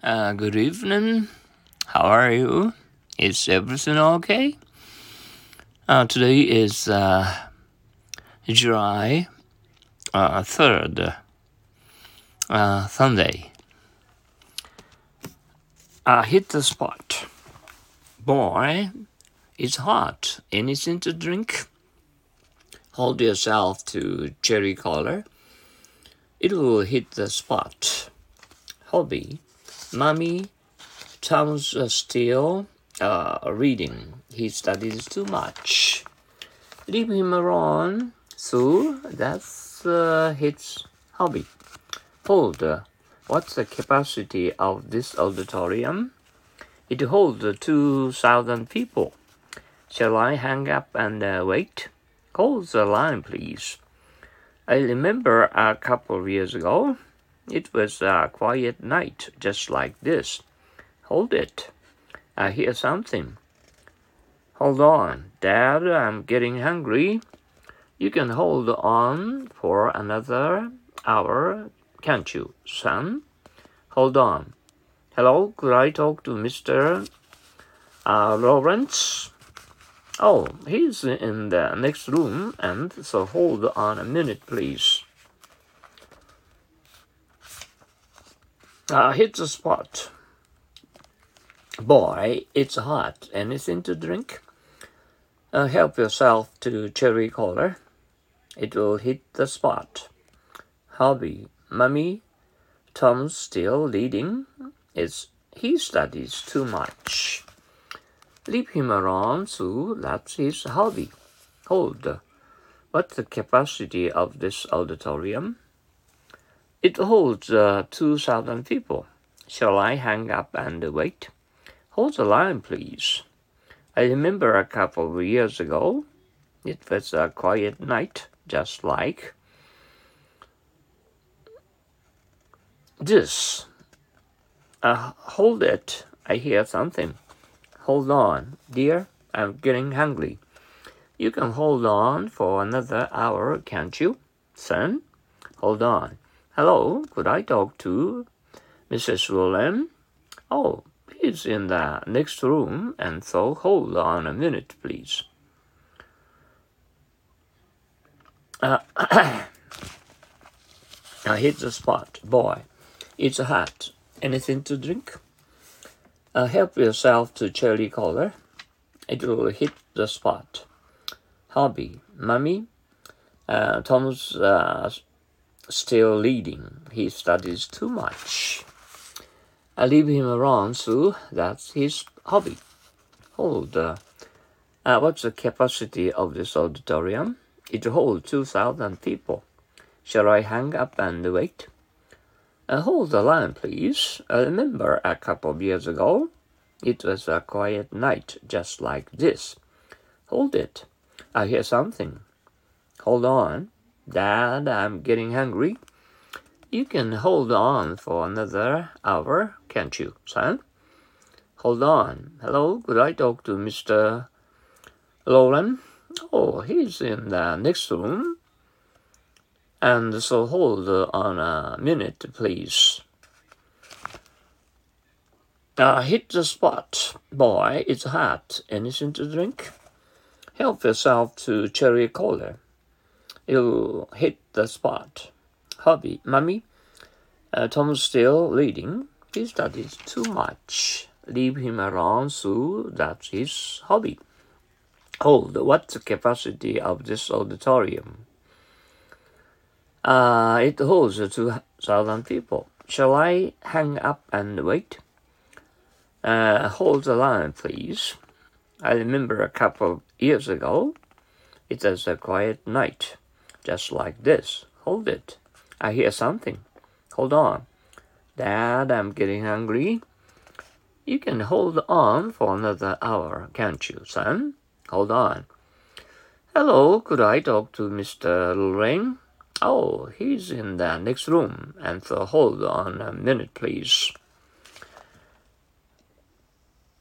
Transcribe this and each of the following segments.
Uh, good evening. How are you? Is everything okay? Uh, today is uh, July uh, 3rd, uh, Sunday. I hit the spot. Boy, it's hot. Anything to drink? Hold yourself to cherry color. It will hit the spot. Hobby. Mommy, Tom's still uh, reading. He studies too much. Leave him alone. So that's uh, his hobby. Hold. What's the capacity of this auditorium? It holds 2,000 people. Shall I hang up and uh, wait? Call the line, please. I remember a couple of years ago, it was a quiet night, just like this. Hold it. I hear something. Hold on, Dad, I'm getting hungry. You can hold on for another hour, can't you, son? Hold on. Hello, could I talk to Mr. Uh, Lawrence? Oh, he's in the next room, and so hold on a minute, please. Uh, hit the spot. Boy, it's hot. Anything to drink? Uh, help yourself to cherry cola. It will hit the spot. Hobby, mummy, Tom's still leading. It's he studies too much. Leave him around, Sue. That's his hobby. Hold. What's the capacity of this auditorium? It holds uh, 2,000 people. Shall I hang up and wait? Hold the line, please. I remember a couple of years ago, it was a quiet night, just like this. Uh, hold it. I hear something. Hold on, dear. I'm getting hungry. You can hold on for another hour, can't you, son? Hold on. Hello, could I talk to Mrs. Rowland? Oh, he's in the next room, and so hold on a minute, please. Uh, I hit the spot. Boy, it's hot. Anything to drink? Uh, help yourself to cherry cola. It will hit the spot. Hobby, mummy. Uh, Tom's uh, still leading. He studies too much. I leave him around, so that's his hobby. Hold. Uh, uh, what's the capacity of this auditorium? It holds 2,000 people. Shall I hang up and wait? Uh, hold the line, please. I remember a couple of years ago, it was a quiet night just like this. Hold it. I hear something. Hold on. Dad, I'm getting hungry. You can hold on for another hour, can't you, son? Hold on. Hello, could I talk to Mr. Lolan? Oh, he's in the next room. And so hold on a minute, please. Uh, hit the spot, boy. It's hot. Anything to drink? Help yourself to cherry cola. You hit the spot. Hobby, mummy. Uh, Tom's still leading. He studies too much. Leave him around, so that's his hobby. Hold, what's the capacity of this auditorium? Uh, it holds 2,000 people. Shall I hang up and wait? Uh, hold the line, please. I remember a couple of years ago, it was a quiet night, just like this. Hold it. I hear something. Hold on. Dad, I'm getting hungry. You can hold on for another hour, can't you, son? Hold on. Hello, could I talk to Mr. Lorraine? Oh, he's in the next room, and so hold on a minute, please.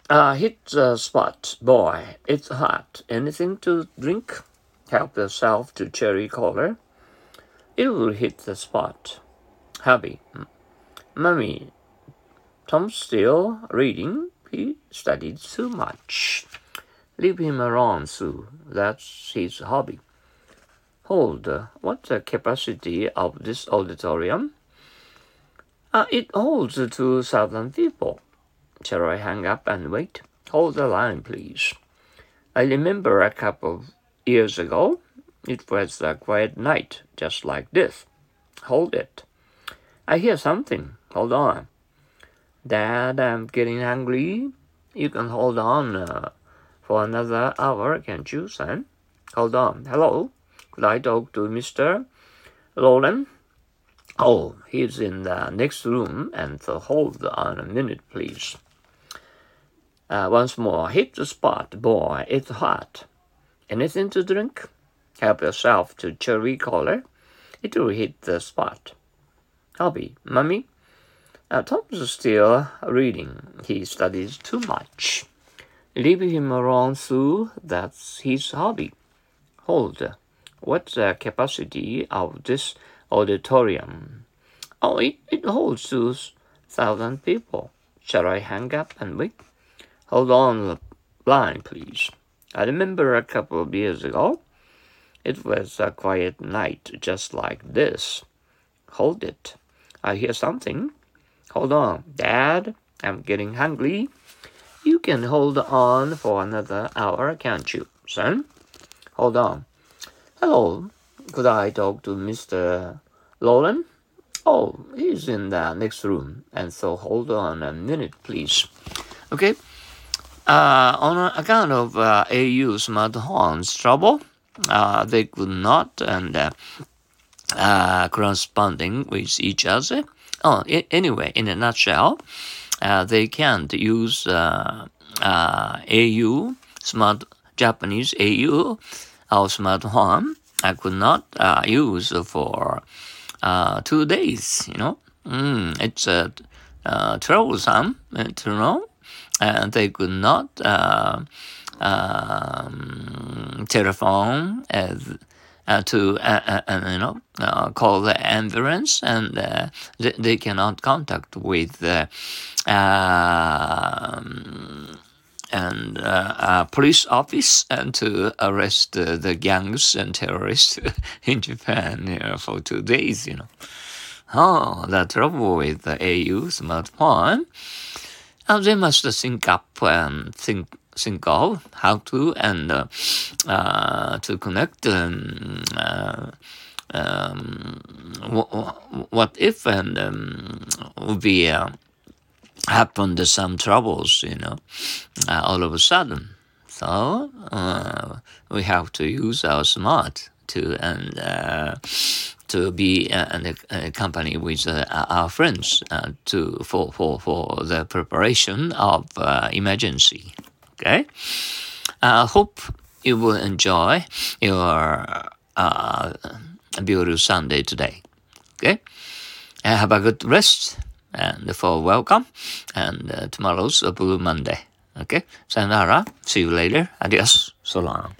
Uh, hit the spot, boy. It's hot. Anything to drink? Help yourself to cherry cola. It will hit the spot. Hubby, mummy, Tom's still reading. He studied too much. Leave him alone, Sue. That's his hobby. Hold, what's the capacity of this auditorium? Uh, it holds 2,000 people. Shall I hang up and wait? Hold the line, please. I remember a couple of years ago, it was a quiet night, just like this. Hold it. I hear something. Hold on. Dad, I'm getting hungry. You can hold on uh, for another hour, can't you, son? Hold on. Hello? Could I talk to Mr. Lolan? Oh, he's in the next room, and so hold on a minute, please. Uh, once more, hit the spot, boy. It's hot. Anything to drink? Help yourself to cherry cola. It will hit the spot. Hobby, mummy. Uh, Tom's still reading. He studies too much. Leave him alone, Sue. That's his hobby. Hold. What's the capacity of this auditorium. Oh, it, it holds two thousand people. Shall I hang up and wait? Hold on the line, please. I remember a couple of years ago, it was a quiet night just like this. Hold it. I hear something. Hold on, Dad. I'm getting hungry. You can hold on for another hour, can't you, son? Hold on. Hello, could I talk to Mr. Lolan? Oh, he's in the next room, and so hold on a minute, please. Okay. Uh, on account of uh, AU smart horns trouble, uh, they could not and corresponding with each other. Oh, anyway, in a nutshell, they can't use AU smart Japanese AU or smart horn I could not uh, use for uh, two days. You know, mm, it's uh, troublesome to know, and they could not uh, um, telephone as. Uh, to uh, uh, you know call the ambulance and they, they, cannot contact with um, and uh, police office and to arrest uh, the gangs and terrorists in Japan you know, for two days, you know. Oh, the trouble with the AU smartphone. And they must think up and think think of how to and uh, uh, to connect um, uh, um, what if and um, would be happened some troubles, you know, uh, all of a sudden. So uh, we have to use our smart to and uh, to be uh, a company with uh, our friends uh, to for, for for the preparation of emergency. Okay, I hope you will enjoy your beautiful Sunday today. Okay, have a good rest and for welcome. And uh, tomorrow's a Blue Monday. Okay, sayonara. See you later. Adios. So long.